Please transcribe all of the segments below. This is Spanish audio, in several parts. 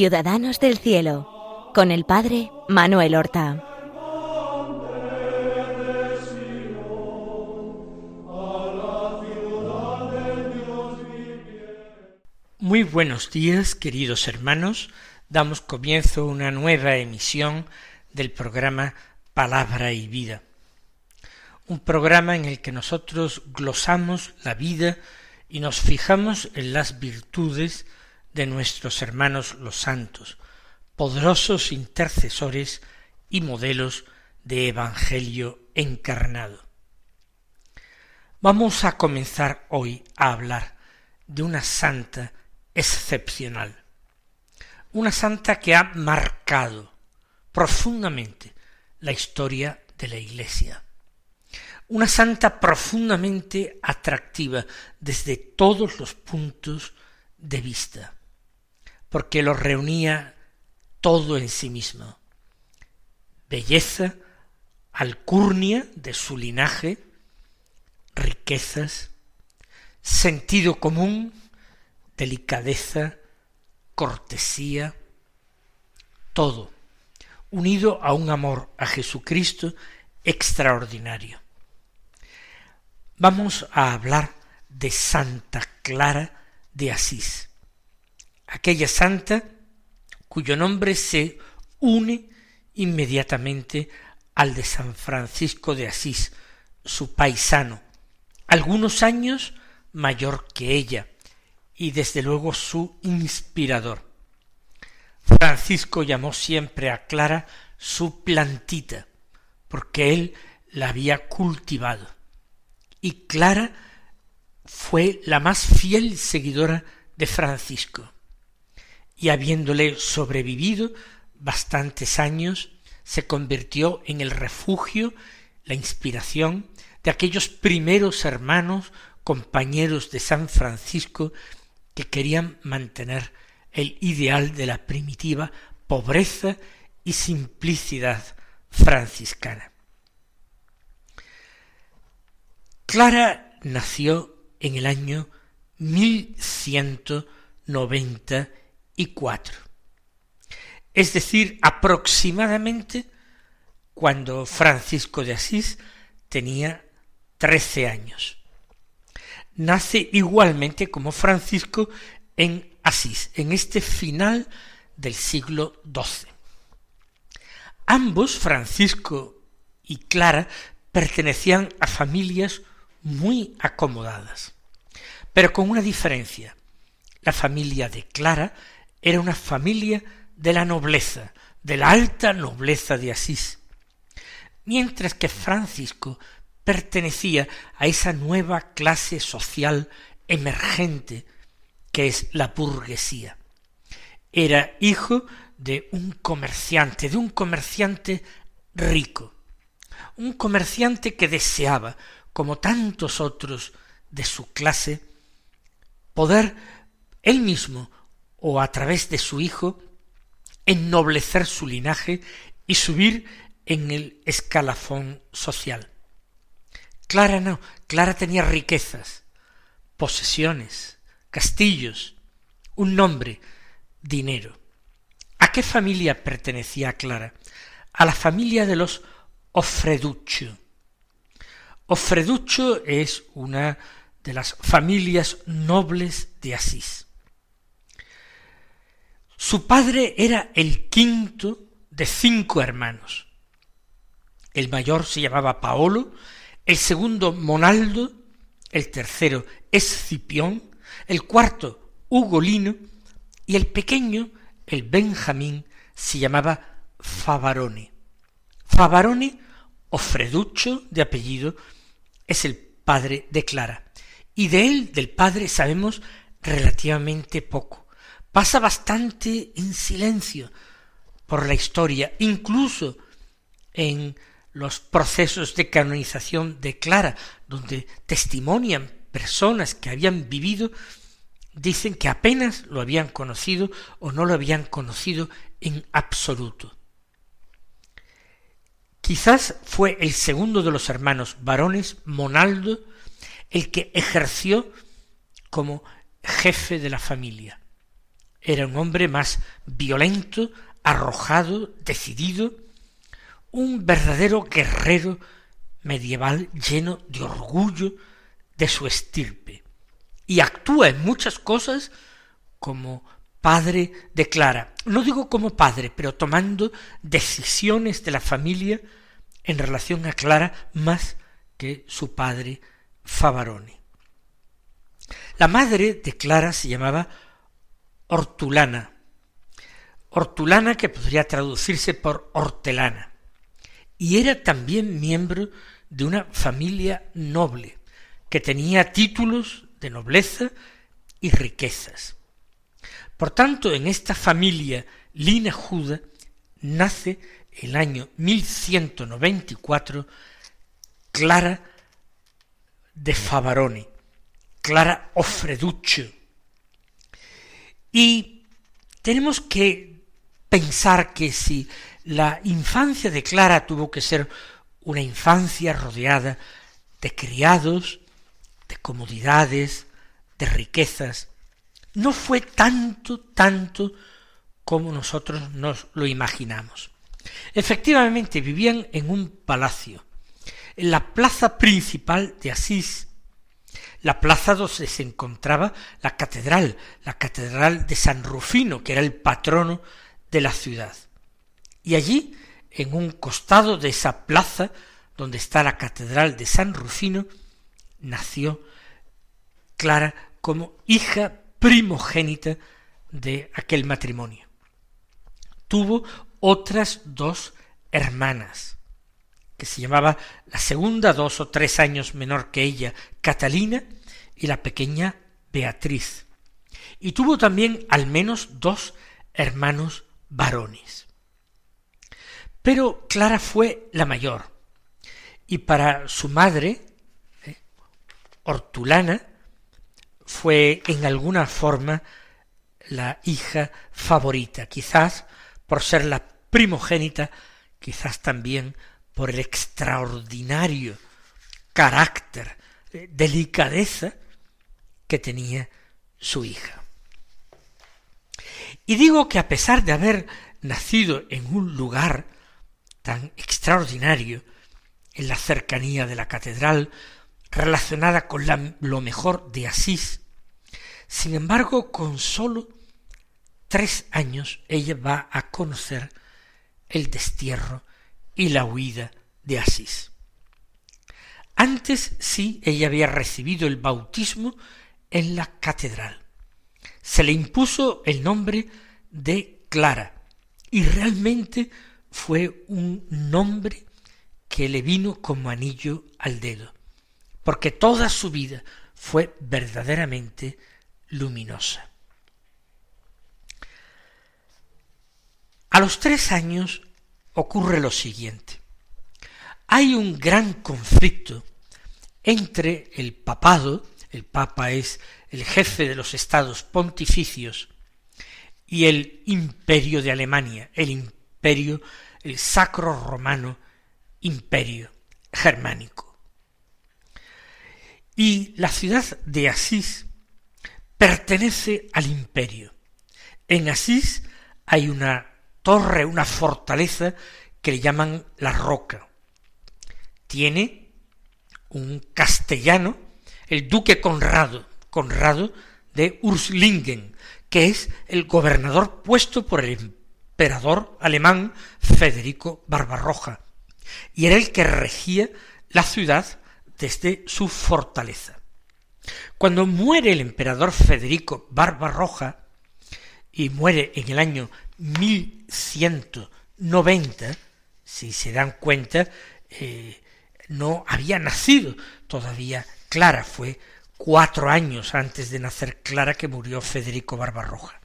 Ciudadanos del Cielo, con el Padre Manuel Horta. Muy buenos días, queridos hermanos. Damos comienzo a una nueva emisión del programa Palabra y Vida. Un programa en el que nosotros glosamos la vida y nos fijamos en las virtudes de nuestros hermanos los santos, poderosos intercesores y modelos de Evangelio encarnado. Vamos a comenzar hoy a hablar de una santa excepcional, una santa que ha marcado profundamente la historia de la Iglesia, una santa profundamente atractiva desde todos los puntos de vista, porque lo reunía todo en sí mismo. Belleza, alcurnia de su linaje, riquezas, sentido común, delicadeza, cortesía, todo, unido a un amor a Jesucristo extraordinario. Vamos a hablar de Santa Clara de Asís aquella santa cuyo nombre se une inmediatamente al de San Francisco de Asís, su paisano, algunos años mayor que ella, y desde luego su inspirador. Francisco llamó siempre a Clara su plantita, porque él la había cultivado. Y Clara fue la más fiel seguidora de Francisco y habiéndole sobrevivido bastantes años, se convirtió en el refugio, la inspiración de aquellos primeros hermanos, compañeros de San Francisco, que querían mantener el ideal de la primitiva pobreza y simplicidad franciscana. Clara nació en el año cuatro. Es decir, aproximadamente cuando Francisco de Asís tenía trece años. Nace igualmente como Francisco en Asís, en este final del siglo XII. Ambos, Francisco y Clara, pertenecían a familias muy acomodadas, pero con una diferencia. La familia de Clara era una familia de la nobleza, de la alta nobleza de Asís, mientras que Francisco pertenecía a esa nueva clase social emergente que es la burguesía. Era hijo de un comerciante, de un comerciante rico, un comerciante que deseaba, como tantos otros de su clase, poder él mismo o a través de su hijo ennoblecer su linaje y subir en el escalafón social. Clara no, Clara tenía riquezas, posesiones, castillos, un nombre, dinero. ¿A qué familia pertenecía Clara? A la familia de los Ofreduccio. Ofreduccio es una de las familias nobles de Asís. Su padre era el quinto de cinco hermanos. El mayor se llamaba Paolo, el segundo Monaldo, el tercero Escipión, el cuarto Ugolino y el pequeño, el Benjamín, se llamaba Favarone. Favarone, o Freducho de apellido, es el padre de Clara, y de él, del padre, sabemos relativamente poco pasa bastante en silencio por la historia, incluso en los procesos de canonización de Clara, donde testimonian personas que habían vivido, dicen que apenas lo habían conocido o no lo habían conocido en absoluto. Quizás fue el segundo de los hermanos varones, Monaldo, el que ejerció como jefe de la familia era un hombre más violento, arrojado, decidido, un verdadero guerrero medieval lleno de orgullo de su estirpe, y actúa en muchas cosas como padre de Clara. No digo como padre, pero tomando decisiones de la familia en relación a Clara más que su padre Favarone. La madre de Clara se llamaba Hortulana, Hortulana que podría traducirse por hortelana, y era también miembro de una familia noble, que tenía títulos de nobleza y riquezas. Por tanto, en esta familia linajuda nace el año 1194 Clara de Favarone, Clara Ofreduccio. Y tenemos que pensar que si la infancia de Clara tuvo que ser una infancia rodeada de criados, de comodidades, de riquezas, no fue tanto, tanto como nosotros nos lo imaginamos. Efectivamente, vivían en un palacio, en la plaza principal de Asís, la plaza donde se encontraba la catedral, la catedral de San Rufino, que era el patrono de la ciudad. Y allí, en un costado de esa plaza, donde está la catedral de San Rufino, nació Clara como hija primogénita de aquel matrimonio. Tuvo otras dos hermanas, que se llamaba la segunda dos o tres años menor que ella, Catalina, y la pequeña Beatriz. Y tuvo también al menos dos hermanos varones. Pero Clara fue la mayor, y para su madre, eh, Hortulana, fue en alguna forma la hija favorita, quizás por ser la primogénita, quizás también por el extraordinario carácter, delicadeza que tenía su hija. Y digo que a pesar de haber nacido en un lugar tan extraordinario, en la cercanía de la catedral, relacionada con lo mejor de Asís, sin embargo, con sólo tres años ella va a conocer el destierro y la huida de Asís. Antes sí ella había recibido el bautismo en la catedral. Se le impuso el nombre de Clara y realmente fue un nombre que le vino como anillo al dedo, porque toda su vida fue verdaderamente luminosa. A los tres años ocurre lo siguiente. Hay un gran conflicto entre el papado, el papa es el jefe de los estados pontificios, y el imperio de Alemania, el imperio, el sacro romano imperio germánico. Y la ciudad de Asís pertenece al imperio. En Asís hay una torre, una fortaleza que le llaman la roca. Tiene un castellano, el duque Conrado, Conrado de Urslingen, que es el gobernador puesto por el emperador alemán Federico Barbarroja, y era el que regía la ciudad desde su fortaleza. Cuando muere el emperador Federico Barbarroja, y muere en el año 1190, si se dan cuenta, eh, no había nacido todavía Clara, fue cuatro años antes de nacer Clara que murió Federico Barbarroja.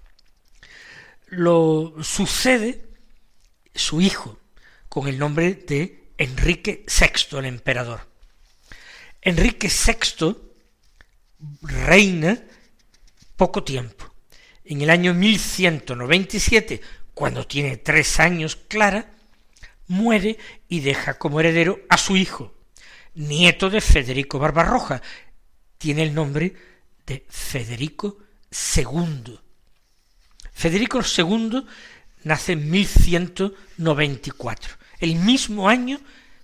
Lo sucede su hijo, con el nombre de Enrique VI, el emperador. Enrique VI reina poco tiempo. En el año 1197, cuando tiene tres años Clara, muere y deja como heredero a su hijo, nieto de Federico Barbarroja. Tiene el nombre de Federico II. Federico II nace en 1194, el mismo año,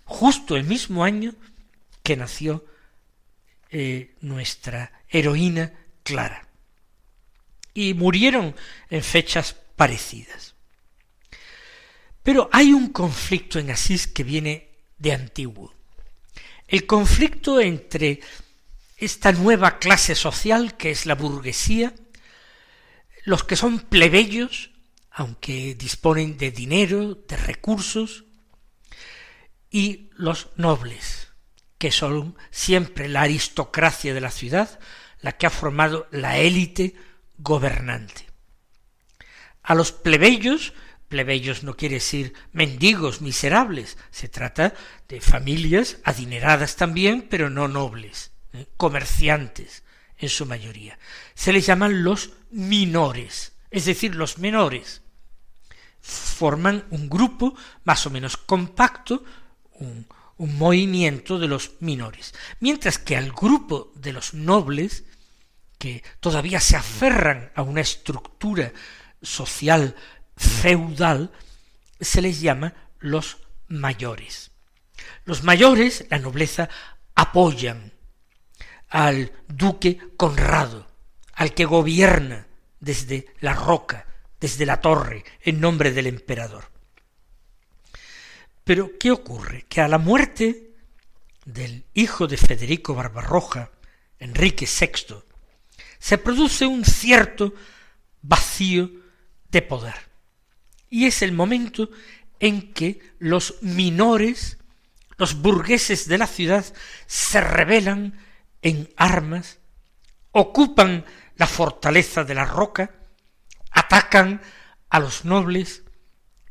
justo el mismo año que nació eh, nuestra heroína Clara. Y murieron en fechas parecidas. Pero hay un conflicto en Asís que viene de antiguo. El conflicto entre esta nueva clase social que es la burguesía, los que son plebeyos, aunque disponen de dinero, de recursos, y los nobles, que son siempre la aristocracia de la ciudad, la que ha formado la élite gobernante. A los plebeyos, plebeyos no quiere decir mendigos, miserables, se trata de familias adineradas también, pero no nobles, ¿eh? comerciantes en su mayoría. Se les llaman los minores, es decir, los menores. Forman un grupo más o menos compacto, un, un movimiento de los minores, mientras que al grupo de los nobles, que todavía se aferran a una estructura social feudal, se les llama los mayores. Los mayores, la nobleza, apoyan al duque Conrado, al que gobierna desde la roca, desde la torre, en nombre del emperador. Pero, ¿qué ocurre? Que a la muerte del hijo de Federico Barbarroja, Enrique VI, se produce un cierto vacío de poder. Y es el momento en que los minores, los burgueses de la ciudad, se rebelan en armas, ocupan la fortaleza de la roca, atacan a los nobles,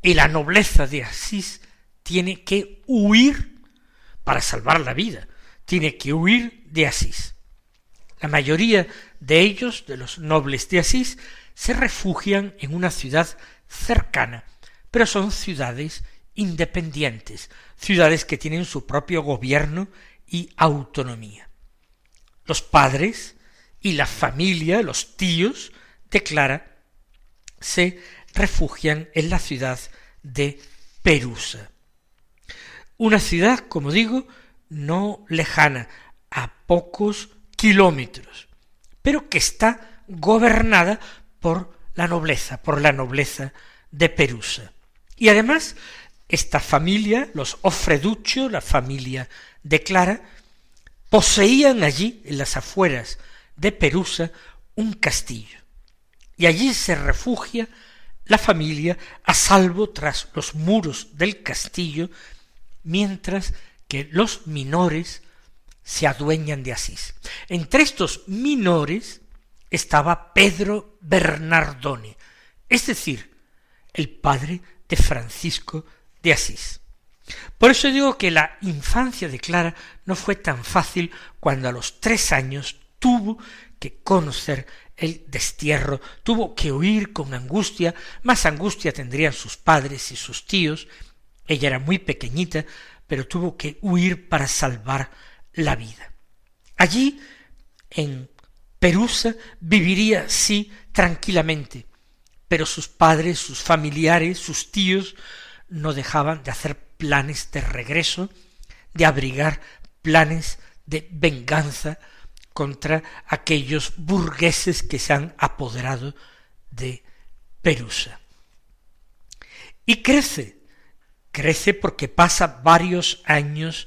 y la nobleza de Asís tiene que huir para salvar la vida, tiene que huir de Asís. La mayoría de ellos, de los nobles de Asís, se refugian en una ciudad cercana, pero son ciudades independientes, ciudades que tienen su propio gobierno y autonomía. Los padres y la familia, los tíos de Clara, se refugian en la ciudad de Perusa. Una ciudad, como digo, no lejana, a pocos kilómetros, pero que está gobernada por la nobleza, por la nobleza de Perusa. Y además, esta familia, los Ofreduccio, la familia de Clara, poseían allí, en las afueras de Perusa, un castillo. Y allí se refugia la familia a salvo tras los muros del castillo, mientras que los minores se adueñan de Asís. Entre estos minores estaba Pedro Bernardone, es decir, el padre de Francisco de Asís. Por eso digo que la infancia de Clara no fue tan fácil cuando a los tres años tuvo que conocer el destierro, tuvo que huir con angustia, más angustia tendrían sus padres y sus tíos, ella era muy pequeñita, pero tuvo que huir para salvar la vida. Allí, en Perusa, viviría, sí, tranquilamente, pero sus padres, sus familiares, sus tíos, no dejaban de hacer planes de regreso, de abrigar planes de venganza contra aquellos burgueses que se han apoderado de Perusa. Y crece, crece porque pasa varios años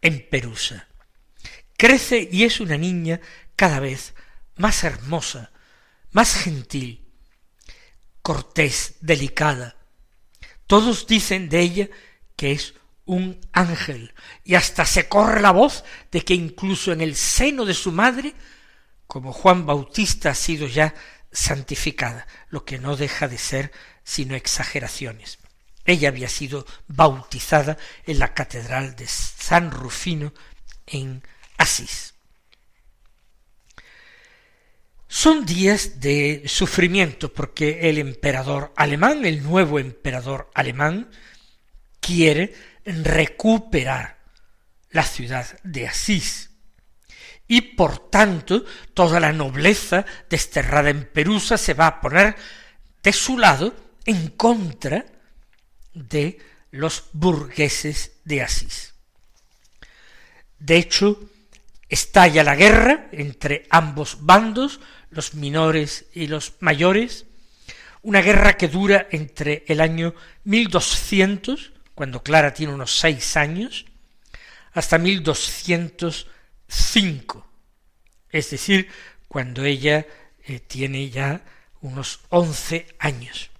en Perusa crece y es una niña cada vez más hermosa, más gentil, cortés, delicada. Todos dicen de ella que es un ángel, y hasta se corre la voz de que incluso en el seno de su madre, como Juan Bautista ha sido ya santificada, lo que no deja de ser sino exageraciones. Ella había sido bautizada en la catedral de San Rufino en Asís. Son días de sufrimiento porque el emperador alemán, el nuevo emperador alemán, quiere recuperar la ciudad de Asís. Y por tanto toda la nobleza desterrada en Perusa se va a poner de su lado en contra de los burgueses de Asís. De hecho, estalla la guerra entre ambos bandos, los menores y los mayores, una guerra que dura entre el año 1200, cuando Clara tiene unos seis años, hasta 1205, es decir, cuando ella eh, tiene ya unos once años.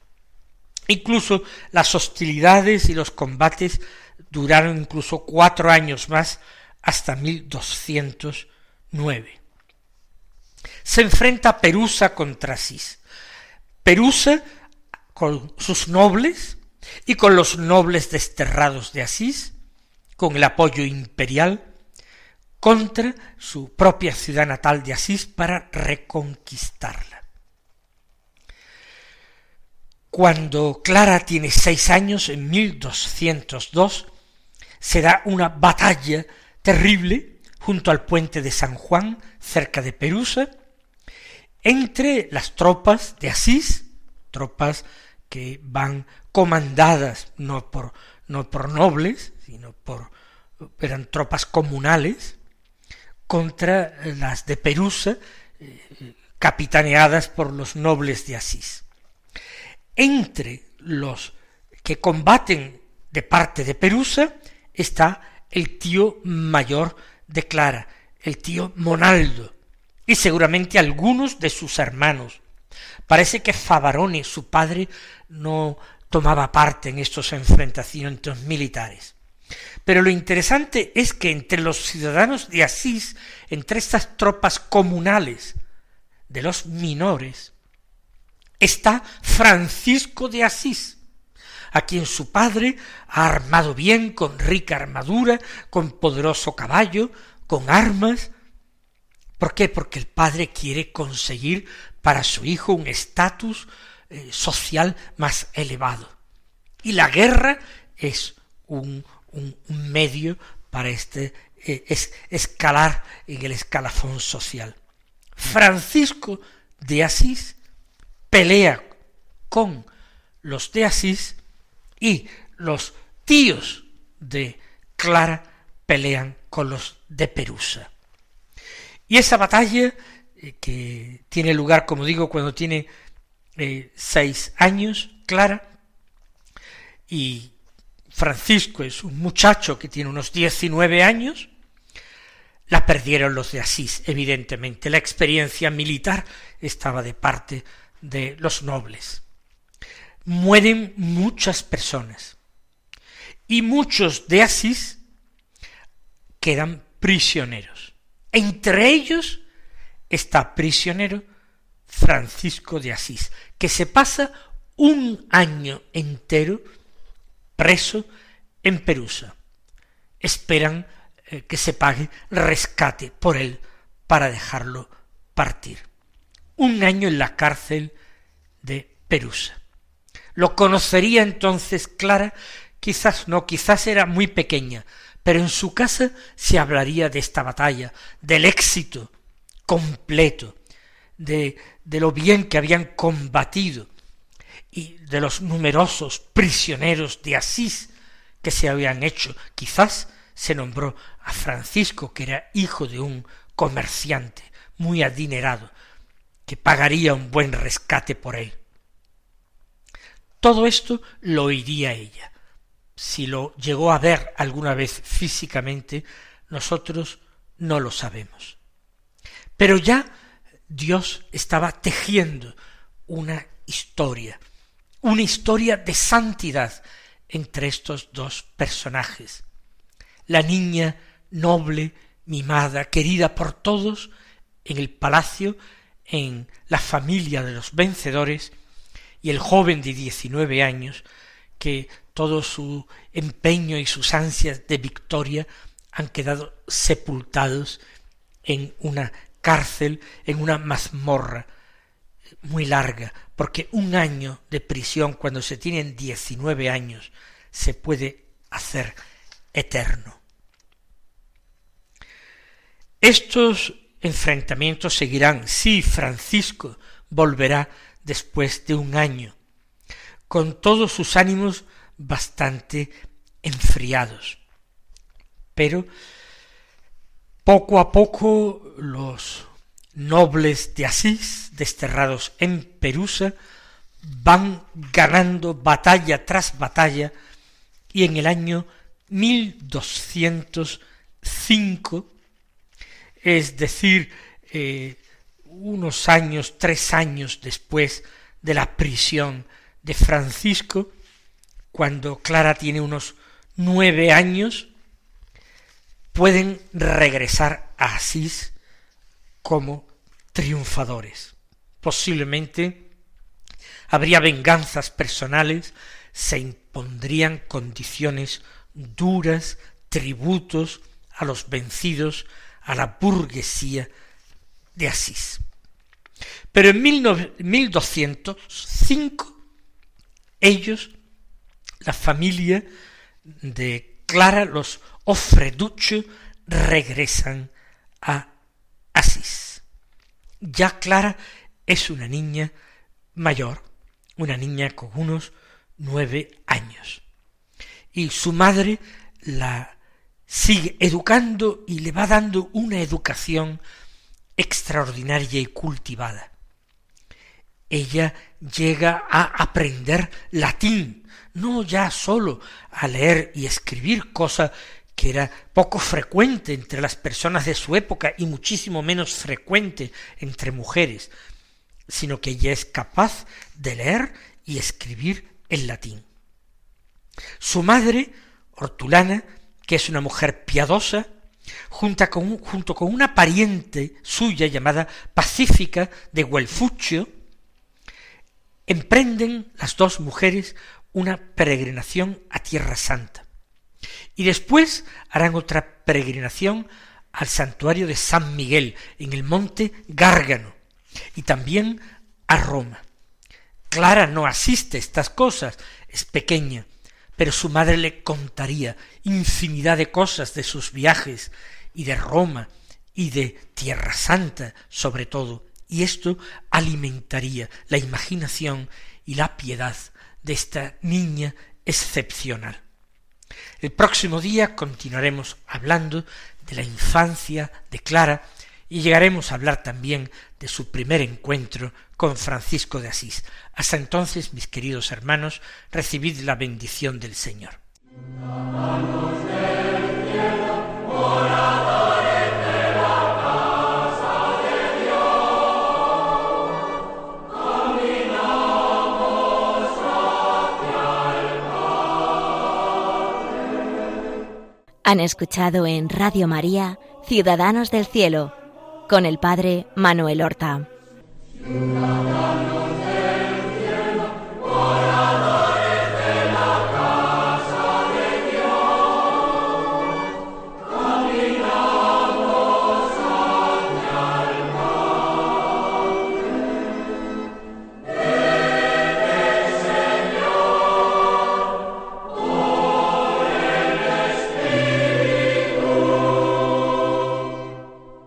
Incluso las hostilidades y los combates duraron incluso cuatro años más hasta 1209. Se enfrenta Perusa contra Asís. Perusa con sus nobles y con los nobles desterrados de Asís, con el apoyo imperial, contra su propia ciudad natal de Asís para reconquistarla. Cuando Clara tiene seis años, en 1202, se da una batalla terrible junto al puente de San Juan, cerca de Perusa, entre las tropas de Asís, tropas que van comandadas no por, no por nobles, sino por eran tropas comunales, contra las de Perusa, eh, capitaneadas por los nobles de Asís. Entre los que combaten de parte de Perusa está el tío mayor de Clara, el tío Monaldo, y seguramente algunos de sus hermanos. Parece que Favarone, su padre, no tomaba parte en estos enfrentamientos militares. Pero lo interesante es que entre los ciudadanos de Asís, entre estas tropas comunales de los minores, está Francisco de Asís, a quien su padre ha armado bien con rica armadura, con poderoso caballo, con armas. ¿Por qué? Porque el padre quiere conseguir para su hijo un estatus eh, social más elevado. Y la guerra es un, medio para este eh, escalar en el escalafón social. Francisco de Asís pelea con los de Asís y los tíos de Clara pelean con los de Perusa. Y esa batalla, eh, que tiene lugar, como digo, cuando tiene eh, seis años, Clara, y Francisco es un muchacho que tiene unos diecinueve años, la perdieron los de Asís, evidentemente. La experiencia militar estaba de parte de los nobles mueren muchas personas y muchos de Asís quedan prisioneros. Entre ellos está prisionero Francisco de Asís, que se pasa un año entero preso en Perusa. Esperan eh, que se pague rescate por él para dejarlo partir. Un año en la cárcel de Perusa. Lo conocería entonces Clara, quizás no, quizás era muy pequeña, pero en su casa se hablaría de esta batalla, del éxito completo, de, de lo bien que habían combatido y de los numerosos prisioneros de Asís que se habían hecho. Quizás se nombró a Francisco, que era hijo de un comerciante muy adinerado, que pagaría un buen rescate por él. Todo esto lo oiría ella. Si lo llegó a ver alguna vez físicamente, nosotros no lo sabemos. Pero ya Dios estaba tejiendo una historia, una historia de santidad entre estos dos personajes. La niña noble, mimada, querida por todos, en el palacio, en la familia de los vencedores, y el joven de diecinueve años, que todo su empeño y sus ansias de victoria han quedado sepultados en una cárcel, en una mazmorra muy larga, porque un año de prisión cuando se tienen diecinueve años se puede hacer eterno. Estos enfrentamientos seguirán si Francisco volverá después de un año, con todos sus ánimos bastante enfriados. Pero poco a poco los nobles de Asís, desterrados en Perusa, van ganando batalla tras batalla y en el año 1205, es decir, eh, unos años, tres años después de la prisión de Francisco, cuando Clara tiene unos nueve años, pueden regresar a Asís como triunfadores. Posiblemente habría venganzas personales, se impondrían condiciones duras, tributos a los vencidos, a la burguesía de Asís. Pero en 1205 ellos, la familia de Clara, los Ofreducho, regresan a Asís. Ya Clara es una niña mayor, una niña con unos nueve años. Y su madre la sigue educando y le va dando una educación extraordinaria y cultivada. Ella llega a aprender latín, no ya sólo a leer y escribir, cosa que era poco frecuente entre las personas de su época y muchísimo menos frecuente entre mujeres, sino que ella es capaz de leer y escribir en latín. Su madre, Hortulana, que es una mujer piadosa, junto con, junto con una pariente suya llamada Pacífica de Huelfuccio, emprenden las dos mujeres una peregrinación a Tierra Santa. Y después harán otra peregrinación al santuario de San Miguel en el monte Gárgano y también a Roma. Clara no asiste a estas cosas, es pequeña, pero su madre le contaría infinidad de cosas de sus viajes y de Roma y de Tierra Santa sobre todo, y esto alimentaría la imaginación y la piedad de esta niña excepcional. El próximo día continuaremos hablando de la infancia de Clara y llegaremos a hablar también de su primer encuentro con Francisco de Asís. Hasta entonces, mis queridos hermanos, recibid la bendición del Señor. Han escuchado en Radio María Ciudadanos del Cielo con el Padre Manuel Horta.